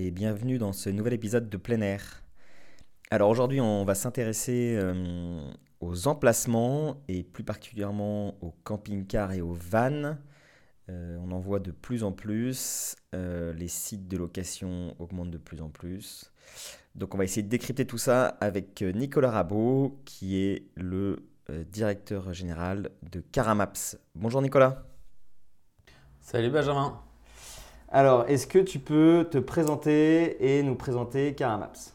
et bienvenue dans ce nouvel épisode de plein air. Alors aujourd'hui on va s'intéresser euh, aux emplacements et plus particulièrement aux camping-cars et aux vannes. Euh, on en voit de plus en plus, euh, les sites de location augmentent de plus en plus. Donc on va essayer de décrypter tout ça avec Nicolas Rabot qui est le directeur général de Caramaps. Bonjour Nicolas. Salut Benjamin. Alors, est-ce que tu peux te présenter et nous présenter Caramaps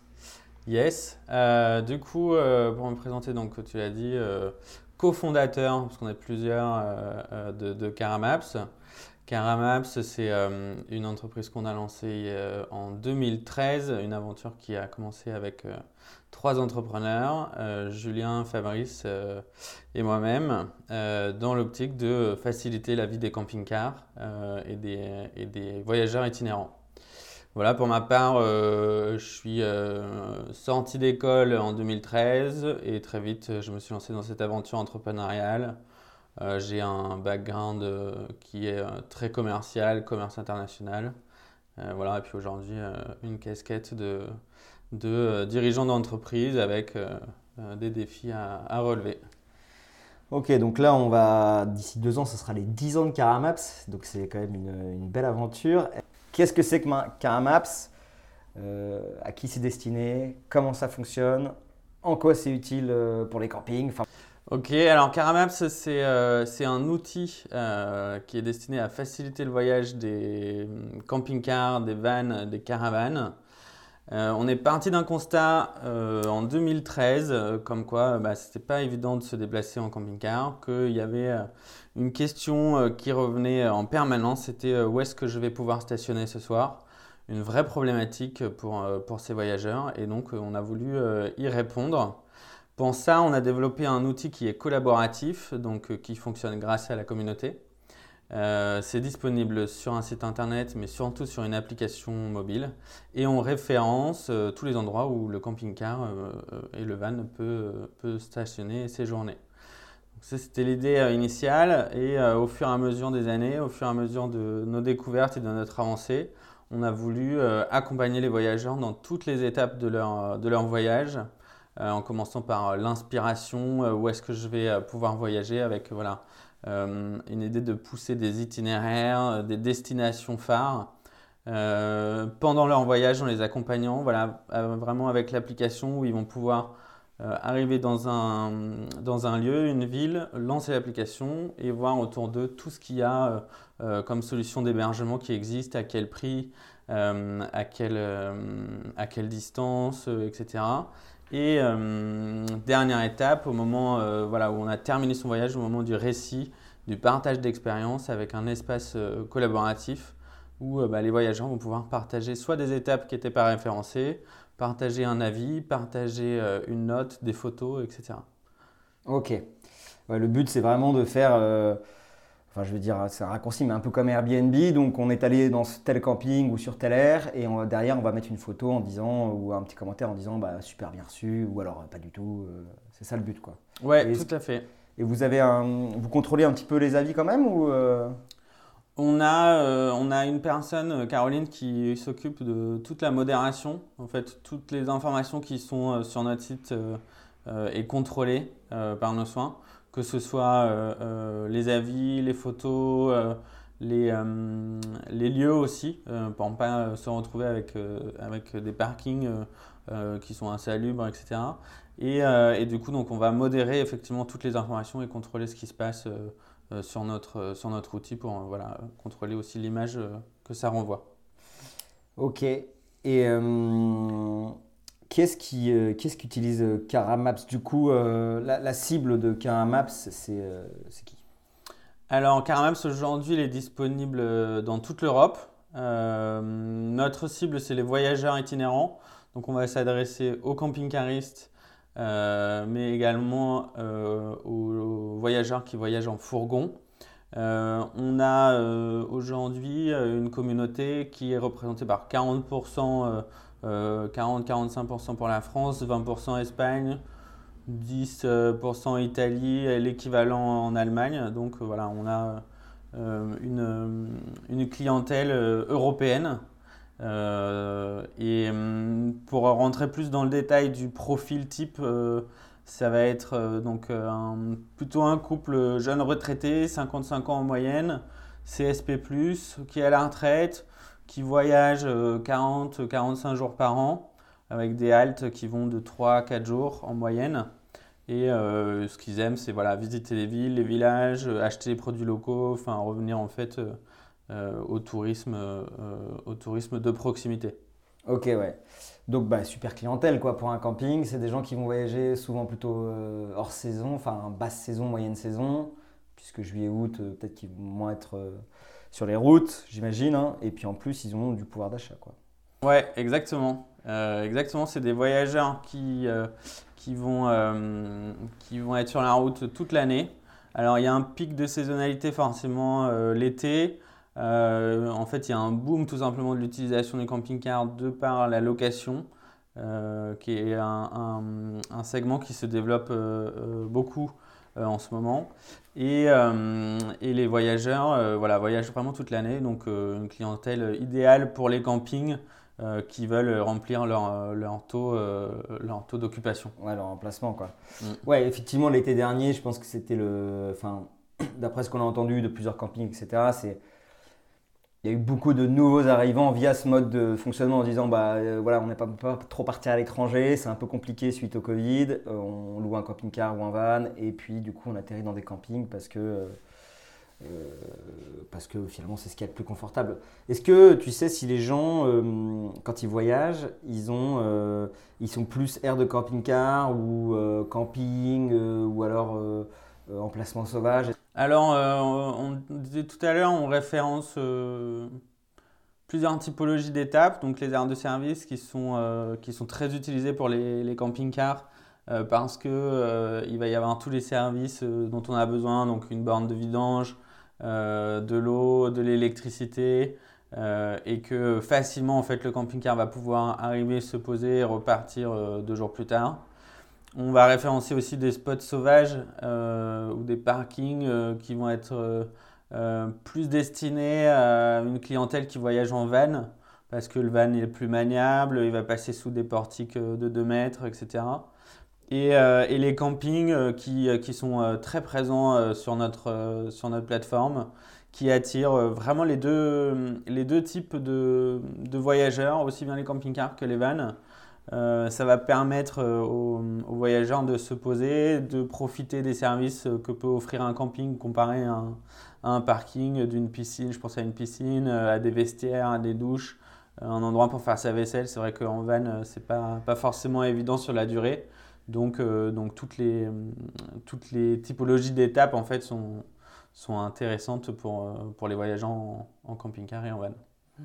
Yes. Euh, du coup, euh, pour me présenter, donc tu l'as dit, euh, cofondateur, parce qu'on est plusieurs de, de, Caramaps. Caramaps, c'est une entreprise qu'on a lancée en 2013, une aventure qui a commencé avec trois entrepreneurs, Julien, Fabrice et moi-même, dans l'optique de faciliter la vie des camping-cars et des voyageurs itinérants. Voilà, pour ma part, euh, je suis euh, sorti d'école en 2013 et très vite, je me suis lancé dans cette aventure entrepreneuriale. Euh, j'ai un background qui est très commercial, commerce international. voilà, et puis aujourd'hui, une casquette de, dirigeant d'entreprise avec des défis à, relever. Ok, donc là, d'ici deux ans, ce sera les 10 ans de Caramaps, donc c'est quand même une, belle aventure. Qu'est-ce que c'est qu'un Maps euh, À qui c'est destiné? Comment ça fonctionne? En quoi c'est utile euh, pour les campings? Ok, alors Caramaps, c'est euh, un outil qui est destiné à faciliter le voyage des hum, camping-cars, des vannes, des caravanes. on est parti d'un constat en 2013, comme quoi bah, ce n'était pas évident de se déplacer en camping-car, qu'il y avait une question euh, qui revenait euh, en permanence, c'était euh, où est-ce que je vais pouvoir stationner ce soir? Une vraie problématique pour, pour ces voyageurs et donc on a voulu y répondre. Pour ça, on a développé un outil qui est collaboratif, donc qui fonctionne grâce à la communauté. c'est disponible sur un site internet, mais surtout sur une application mobile. Et on référence tous les endroits où le camping-car et le van peut, peut stationner et séjourner. C'était l'idée euh, initiale et euh, au fur et à mesure des années, au fur et à mesure de nos découvertes et de notre avancée, on a voulu euh, accompagner les voyageurs dans toutes les étapes de leur voyage, en commençant par l'inspiration, où est-ce que je vais pouvoir voyager avec voilà, une idée de pousser des itinéraires, des destinations phares. pendant leur voyage, en les accompagnant, voilà, vraiment avec l'application où ils vont pouvoir euh, arriver dans un, lieu, une ville, lancer l'application et voir autour d'eux tout ce qu'il y a euh, euh, comme solution d'hébergement qui existe, à quel prix, à, à quelle distance, etc. Et dernière étape, au moment voilà, où on a terminé son voyage, au moment du récit, du partage d'expérience avec un espace collaboratif où bah, les voyageurs vont pouvoir partager soit des étapes qui n'étaient pas référencées, partager un avis, partager euh, une note, des photos, etc. Ok. le but, c'est vraiment de faire, euh, enfin, je veux dire, c'est un raccourci, mais un peu comme Airbnb. Donc, on est allé dans tel camping ou sur telle aire, et derrière, on va mettre une photo en disant, ou un petit commentaire en disant, bah, super bien reçu, ou alors pas du tout. Euh, c'est ça le but, quoi. Ouais, tout à fait. Et vous avez un, vous contrôlez un petit peu les avis quand même ou on a, euh, on a une personne, euh, Caroline, qui s'occupe de toute la modération. En fait, toutes les informations qui sont euh, sur notre site est contrôlées par nos soins, que ce soit les avis, les photos, les, les lieux aussi, pour ne pas se retrouver avec, avec des parkings qui sont insalubres, etc. Et, et, du coup, donc, on va modérer effectivement toutes les informations et contrôler ce qui se passe euh, sur, notre, euh, sur notre outil pour euh, voilà, contrôler aussi l'image que ça renvoie. Ok. Et euh, qu'est-ce qui, qu'utilise Caramaps Du coup, la, cible de Caramaps, c'est, c'est qui? Alors, Caramaps aujourd'hui, il est disponible dans toute l'Europe. notre cible, c'est les voyageurs itinérants. Donc on va s'adresser aux camping-caristes, mais également aux, voyageurs qui voyagent en fourgon. on a aujourd'hui une communauté qui est représentée par 40%, 40-45% pour la France, 20% Espagne, 10% Italie, l'équivalent en Allemagne. Donc voilà, on a euh, une, une, clientèle euh, européenne. Euh, et hum, pour rentrer plus dans le détail du profil type, ça va être donc plutôt un couple jeune retraité, 55 ans en moyenne, CSP+, qui est à la retraite, qui voyage 40-45 jours par an, avec des haltes qui vont de 3 à 4 jours en moyenne. Et euh, ce qu'ils aiment, c'est voilà, visiter les villes, les villages, euh, acheter des produits locaux, enfin revenir en fait euh, au, tourisme, au tourisme de proximité. Ok, ouais. Donc, bah, super clientèle quoi, pour un camping. C'est des gens qui vont voyager souvent plutôt hors saison, enfin basse saison, moyenne saison, puisque juillet-août, peut-être qu'ils vont moins être sur les routes, j'imagine. Hein. Et puis en plus, ils ont du pouvoir d'achat. quoi. Ouais, exactement. exactement, c'est des voyageurs qui, qui vont, euh, qui vont être sur la route toute l'année. Alors il y a un pic de saisonnalité forcément euh, l'été. Euh, en fait, il y a un boom tout simplement de l'utilisation des camping-cars de par la location, qui est un, un, segment qui se développe beaucoup en ce moment. Et, et les voyageurs voilà, voyagent vraiment toute l'année, donc une clientèle idéale pour les campings euh, qui veulent remplir leur, euh, leur taux, euh, leur taux d'occupation. Ouais, leur emplacement, quoi. Mm. Ouais, effectivement, l'été dernier, je pense que c'était le. Enfin, d'après ce qu'on a entendu de plusieurs campings, etc., c'est. Il y a eu beaucoup de nouveaux arrivants via ce mode de fonctionnement en disant bah voilà on n'est pas, trop parti à l'étranger, c'est un peu compliqué suite au Covid, on loue un camping-car ou un van et puis du coup on atterrit dans des campings parce que euh, parce que finalement c'est ce qui est le plus confortable. Est-ce que tu sais si les gens, euh, quand ils voyagent, ils, ont, euh, ils sont plus air de camping-car ou camping ou alors emplacement sauvage Alors, on disait tout à l'heure, on référence plusieurs typologies d'étapes, donc les aires de service qui sont, qui sont très utilisées pour les, camping-cars. parce qu'il il va y avoir tous les services dont on a besoin, donc une borne de vidange, euh, de l'eau, de l'électricité, euh, et que facilement en fait le camping-car va pouvoir arriver, se poser et repartir euh, deux jours plus tard. On va référencer aussi des spots sauvages ou des parkings qui vont être plus destinés à une clientèle qui voyage en van, parce que le van est plus maniable, il va passer sous des portiques de 2 mètres, etc. Euh, et, les campings euh, qui, euh, sont très présents sur, notre, plateforme, qui attirent vraiment les deux, les deux types de, de voyageurs, aussi bien les camping-cars que les vannes. Ça va permettre aux, voyageurs de se poser, de profiter des services que peut offrir un camping comparé à un, parking, d'une piscine, je pense à une piscine, à des vestiaires, à des douches, un endroit pour faire sa vaisselle. C'est vrai qu'en van, c'est pas, pas forcément évident sur la durée. Donc, euh, toutes, les, typologies d'étapes en fait sont, intéressantes pour, euh, pour les voyageurs en, camping-car et en van.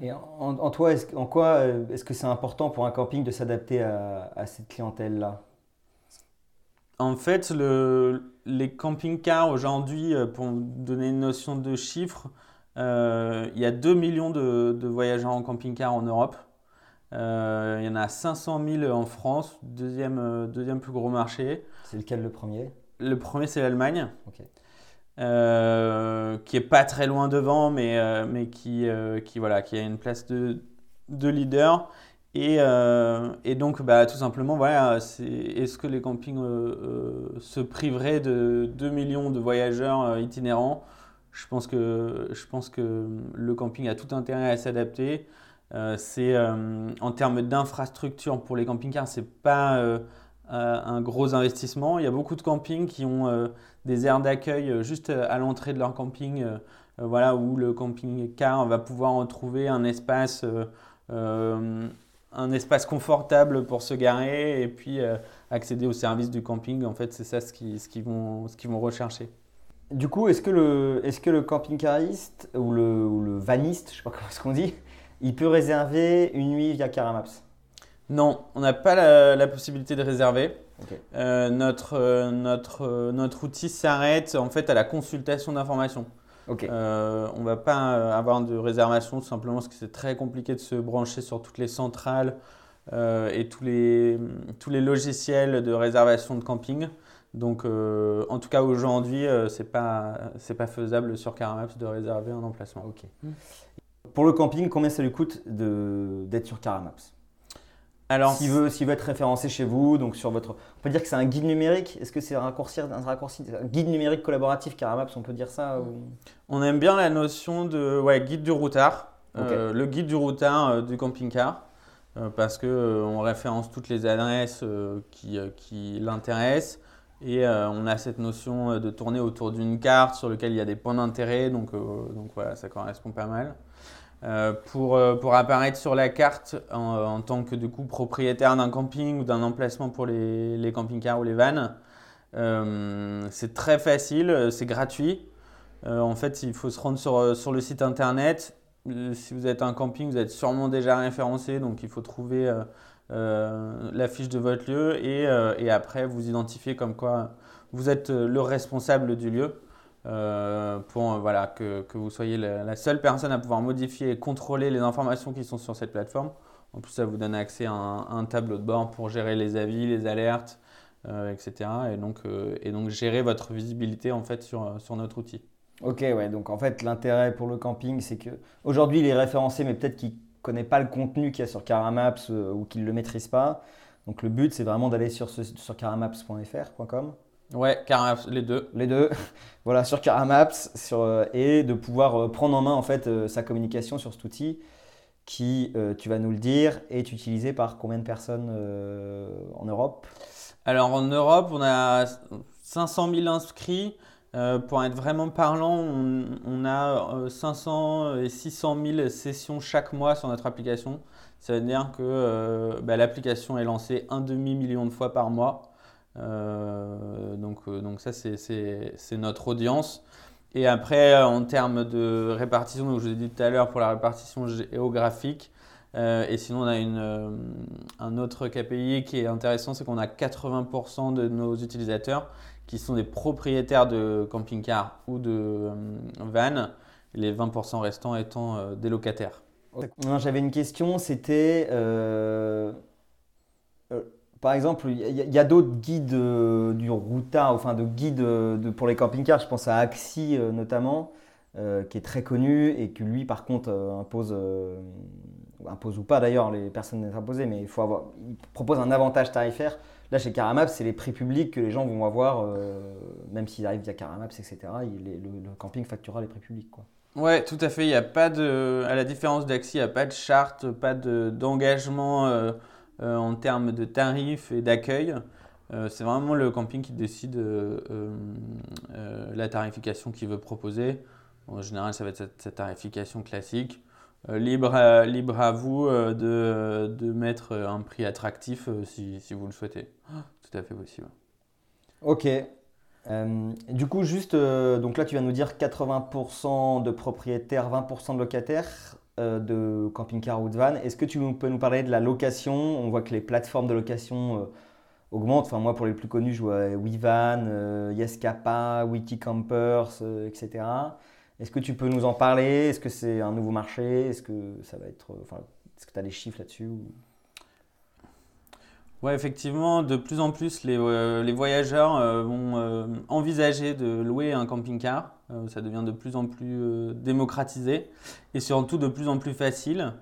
Et en, toi, en quoi euh, est-ce que c'est important pour un camping de s'adapter à, à, cette clientèle-là? En fait, le, les camping-cars aujourd'hui, pour donner une notion de chiffre, il y a 2 millions de, de voyageurs en camping-car en Europe. Euh, il y en a 500 000 en France, deuxième, euh, deuxième plus gros marché. C'est lequel le premier? Le premier, c'est l'Allemagne. Euh, qui est pas très loin devant, mais, mais qui, qui, voilà, qui a une place de, de leader. Et, et, donc, bah, tout simplement, voilà, est-ce que les campings se priveraient de 2 millions de voyageurs itinérants? Je pense, que, je pense que le camping a tout intérêt à s'adapter. Euh, euh, en termes d'infrastructure pour les camping-cars, c'est pas euh, un gros investissement. Il y a beaucoup de campings qui ont des aires d'accueil juste à l'entrée de leur camping, voilà, où le camping-car va pouvoir retrouver un espace, un espace confortable pour se garer et puis accéder aux services du camping. En fait, c'est ça ce qu'ils vont, rechercher. Du coup, est-ce que le, camping-cariste ou le, vaniste, je sais pas comment est-ce qu'on dit, il peut réserver une nuit via Caramaps? Non, on n'a pas la, la possibilité de réserver. Euh, notre, euh, notre, euh, notre outil s'arrête en fait à la consultation d'informations. On ne va pas avoir de réservation tout simplement parce que c'est très compliqué de se brancher sur toutes les centrales et tous les, tous les logiciels de réservation de camping. Donc, en tout cas, aujourd'hui, ce n'est pas, c'est pas faisable sur Caramaps de réserver un emplacement. Pour le camping, combien ça lui coûte de- d'être sur Caramaps Alors, S'il veut, s'il veut être référencé chez vous, donc sur votre. On peut dire que c'est un guide numérique Est-ce que c'est un raccourci, un raccourci un guide numérique collaboratif Caramaps On peut dire ça ou- on aime bien la notion de ouais, guide du routard. Euh, le guide du routard euh, du camping-car. euh, parce que on référence toutes les adresses qui, qui l'intéressent et euh, on a cette notion euh, de tourner autour d'une carte sur laquelle il y a des points d'intérêt donc, euh, donc voilà ça correspond pas mal. Pour, pour apparaître sur la carte en, tant que du coup propriétaire d'un camping ou d'un emplacement pour les, les camping-cars ou les vannes, c'est très facile, c'est gratuit. En fait, il faut se rendre sur, sur le site internet. Si vous êtes un camping, vous êtes sûrement déjà référencé, donc il faut trouver la fiche de votre lieu et, euh, et après vous identifier comme quoi vous êtes euh, le responsable du lieu euh, pour euh, voilà, que, vous soyez la, seule personne à pouvoir modifier et contrôler les informations qui sont sur cette plateforme. En plus, ça vous donne accès à un, tableau de bord pour gérer les avis, les alertes, euh, etc. Et donc, euh, gérer votre visibilité en fait sur, notre outil. Ok, ouais. Donc en fait, l'intérêt pour le camping, c'est que aujourd'hui, il est référencé, mais peut-être qu'il connaît pas le contenu qu'il y a sur Caramaps euh, ou qu'il ne le maîtrise pas. Donc le but, c'est vraiment d'aller sur, ce- sur caramaps.fr.com. Ouais, car les deux. les deux, voilà, sur Caramaps, sur, euh, et de pouvoir euh, prendre en main en fait sa communication sur cet outil qui, tu vas nous le dire, est utilisé par combien de personnes en Europe? Alors en Europe, on a 500 000 inscrits. Euh, pour être vraiment parlant, on, a euh, 500 et 600 000 sessions chaque mois sur notre application. Ça veut dire que euh, bah, l'application est lancée un demi-million de fois par mois. Euh, donc, euh, ça, c'est- notre audience. Et après, euh, en termes de répartition, donc je vous ai dit tout à l'heure pour la répartition géographique, euh, et sinon on a euh, un autre KPI qui est intéressant, c'est qu'on a 80% de nos utilisateurs qui sont des propriétaires de camping-car ou de euh, van, les 20% restants étant euh, des locataires. J'avais une question, c'était euh, par exemple, il y, a- d'autres guides du routard, enfin de guides de- pour les camping-cars, je pense à Axi notamment, qui est très connu et qui lui par contre impose, impose ou pas d'ailleurs, les personnes n'est imposées, mais il, faut avoir, il propose un avantage tarifaire. Là chez Caramaps, c'est les prix publics que les gens vont avoir, euh, même s'ils arrivent via Caramaps, etc. le, camping facturera les prix publics. Quoi. Ouais, tout à fait. Il a pas de, à la différence d'Axi, il n'y a pas de charte, pas de, d'engagement euh, euh, en termes de tarifs et d'accueil. C'est vraiment le camping qui décide la tarification qu'il veut proposer. En général, ça va être cette tarification classique. Euh, libre, à, vous euh, de, mettre un prix attractif euh, si, vous le souhaitez. Tout à fait possible. Ok. Du coup, juste, donc là, tu vas nous dire 80% de propriétaires, 20% de locataires de camping-car ou de van. Est-ce que tu peux nous parler de la location? On voit que les plateformes de location augmentent. Enfin, moi, pour les plus connus, je vois WeVan, Yescapa, Wikicampers, etc. Est-ce que tu peux nous en parler? Est-ce que c'est un nouveau marché? Est-ce que ça va être, euh, enfin, est-ce que tu as des chiffres là-dessus ou- Ouais, effectivement, de plus en plus, les, euh, voyageurs euh, vont envisager de louer un camping-car. Ça devient de plus en plus démocratisé et surtout de plus en plus facile.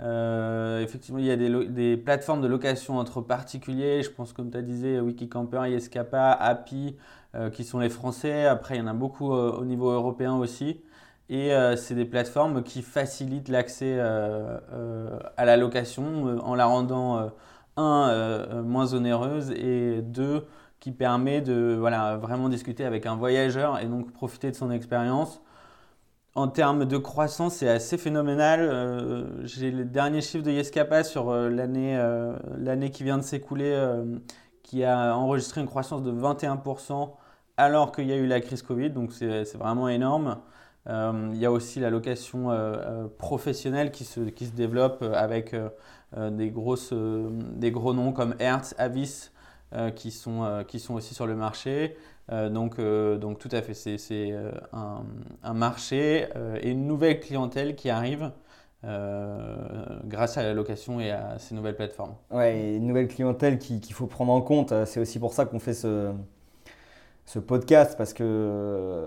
Effectivement, il y a des, plateformes de location entre particuliers. Je pense, comme tu as dit, Wikicamper, Yescapa, Happy, qui sont les Français. Après, il y en a beaucoup au niveau européen aussi. Et euh, c'est des plateformes qui facilitent l'accès euh, euh, à la location en la rendant un, moins onéreuse et deux, qui permet de voilà, vraiment discuter avec un voyageur et donc profiter de son expérience. En termes de croissance, c'est assez phénoménal. J'ai les derniers chiffres de Yescapa sur l'année qui vient de s'écouler, qui a enregistré une croissance de 21% alors qu'il y a eu la crise Covid, donc c'est vraiment énorme. Il y a aussi la location professionnelle qui se, qui se développe avec des, grosses, des gros noms comme Hertz, Avis, qui, sont, qui sont aussi sur le marché. donc, donc tout à fait, c'est un, marché et une nouvelle clientèle qui arrive euh, grâce à la location et à ces nouvelles plateformes. Ouais, une nouvelle clientèle qu'il faut prendre en compte. C'est aussi pour ça qu'on fait ce, ce podcast, parce que,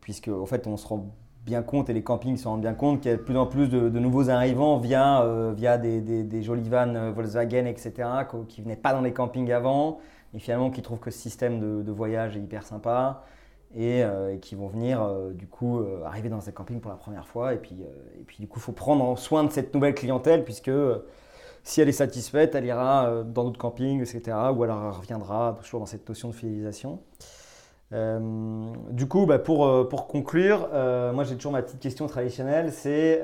puisque en fait, on se rend bien compte et les campings se rendent bien compte qu'il y a de plus en plus de, nouveaux arrivants via, euh, via des, des, jolies vannes euh, Volkswagen, etc., qui ne venaient pas dans les campings avant et finalement qui trouvent que ce système de, voyage est hyper sympa euh, et, qui vont venir euh, du coup euh, arriver dans un camping pour la première fois. Et puis, et puis du coup, il faut prendre soin de cette nouvelle clientèle puisque si elle est satisfaite, elle ira dans d'autres campings, etc. Ou alors elle reviendra toujours dans cette notion de fidélisation. Du coup, bah, pour, pour conclure, moi j'ai toujours ma petite question traditionnelle, c'est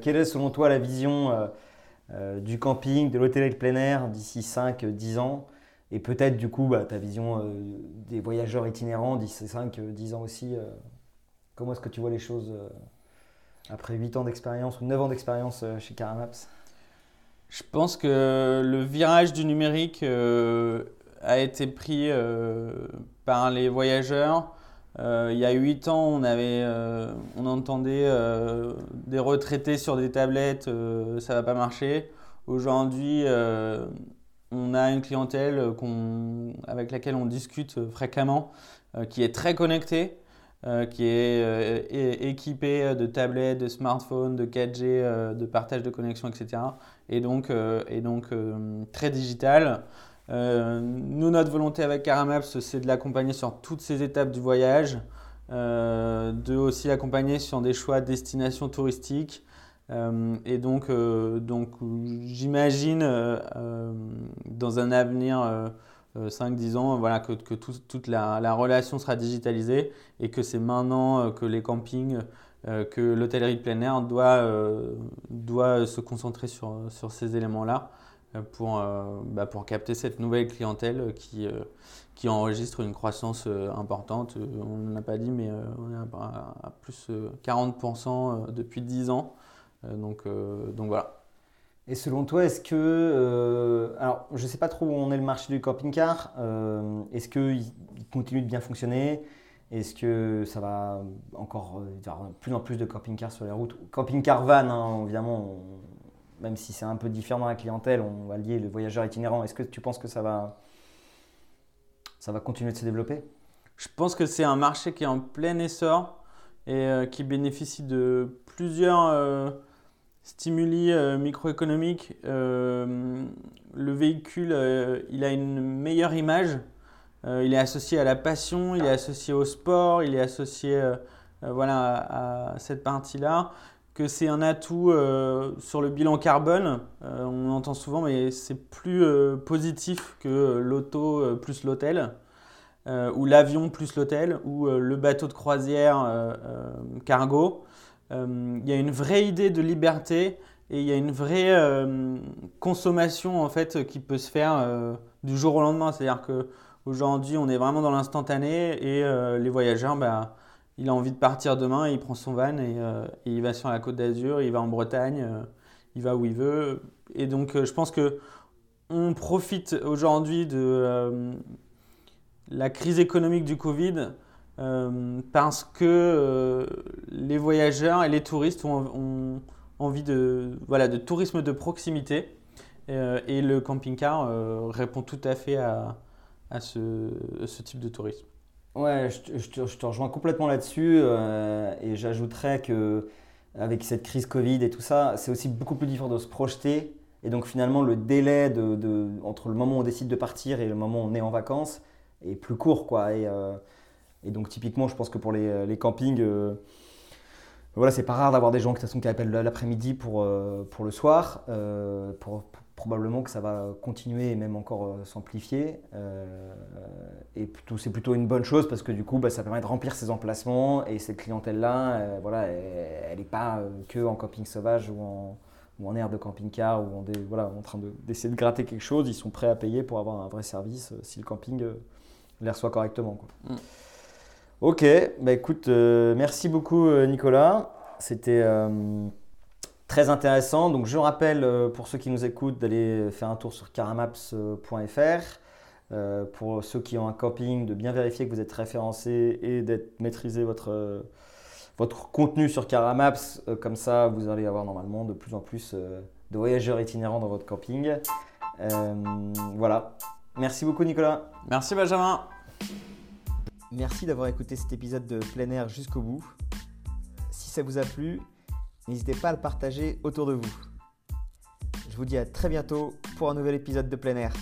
quelle est selon toi la vision du camping, de l'hôtellerie de plein air d'ici 5-10 ans? Et peut-être du coup bah, ta vision euh, des voyageurs itinérants d'ici 5, 10 ans aussi. Euh, comment est-ce que tu vois les choses euh, après 8 ans d'expérience ou 9 ans d'expérience chez Caramaps? Je pense que le virage du numérique a été pris par les voyageurs. il y a 8 ans, on, avait, on entendait des retraités sur des tablettes, ça va pas marcher. Aujourd'hui, on a une clientèle euh, avec laquelle on discute euh, fréquemment, euh, qui est très connectée, qui est équipée de tablettes, de smartphones, de 4G, de partage de connexion, etc. Et donc, et donc très digital. nous, notre volonté avec Caramaps, c'est de l'accompagner sur toutes ces étapes du voyage, de aussi l'accompagner sur des choix de destination touristique, euh, et donc, euh, donc j'imagine euh, dans un avenir 5-10 ans voilà, que, que toute la, la, relation sera digitalisée et que c'est maintenant que les campings, que l'hôtellerie plein air doit, doit se concentrer sur, sur ces éléments-là pour, bah, pour capter cette nouvelle clientèle qui, qui enregistre une croissance importante. On n'a pas dit, mais on est à, plus 40% depuis 10 ans. Euh, donc, euh, donc voilà. Et selon toi, est-ce que. Euh, alors, je ne sais pas trop où on est le marché du camping-car. est-ce qu'il continue de bien fonctionner? Est-ce que ça va encore. avoir plus en plus de camping-cars sur les routes? Camping-car van, hein, évidemment, même si c'est un peu différent dans la clientèle, on va lier le voyageur itinérant. Est-ce que tu penses que ça va, ça va continuer de se développer? Je pense que c'est un marché qui est en plein essor et qui bénéficie de plusieurs stimuli euh, microéconomiques, euh, le véhicule, euh, il a une meilleure image. il est associé à la passion, il est associé au sport, il est associé voilà, à, cette partie-là. Que c'est un atout sur le bilan carbone, on entend souvent, mais c'est plus positif que l'auto plus l'hôtel. ou l'avion plus l'hôtel, ou le bateau de croisière cargo. Euh, il y a une vraie idée de liberté et il y a une vraie euh, consommation en fait qui peut se faire euh, du jour au lendemain. C'est-à-dire qu'aujourd'hui, on est vraiment dans l'instantané et les voyageurs, bah, il a envie de partir demain, il prend son van et, il va sur la côte d'Azur, il va en Bretagne, il va où il veut. Et donc, je pense que on profite aujourd'hui de la crise économique du Covid euh, parce que euh, les voyageurs et les touristes ont, envie de, voilà, de tourisme de proximité euh, et le camping-car répond tout à fait à, ce, type de tourisme. Ouais, je, te, rejoins complètement là-dessus et j'ajouterais que avec cette crise Covid et tout ça, c'est aussi beaucoup plus différent de se projeter et donc finalement le délai de, de, entre le moment où on décide de partir et le moment où on est en vacances est plus court quoi. Et, et donc typiquement, je pense que pour les, euh, campings, euh, voilà, c'est pas rare d'avoir des gens qui, qui appellent l'après-midi pour, euh, pour le soir. Pour, probablement que ça va continuer et même encore s'amplifier. et c'est plutôt une bonne chose parce que du coup, bah, ça permet de remplir ces emplacements et cette clientèle-là, voilà, elle n'est pas que en camping sauvage ou en, ou en aire de camping-car ou en, voilà, en train d'essayer de, gratter quelque chose. Ils sont prêts à payer pour avoir un vrai service si le camping les reçoit correctement. Quoi. Mm. Ok, bah écoute, euh, merci beaucoup euh, Nicolas. C'était euh, très intéressant. Donc je rappelle euh, pour ceux qui nous écoutent d'aller faire un tour sur caramaps.fr. Euh, pour ceux qui ont un camping, de bien vérifier que vous êtes référencé et d'être maîtriser votre, euh, votre contenu sur Caramaps. Euh, comme ça, vous allez avoir normalement de plus en plus de voyageurs itinérants dans votre camping. Euh, voilà. Merci beaucoup Nicolas. Merci Benjamin. Merci d'avoir écouté cet épisode de plein air jusqu'au bout. Si ça vous a plu, n'hésitez pas à le partager autour de vous. Je vous dis à très bientôt pour un nouvel épisode de plein air.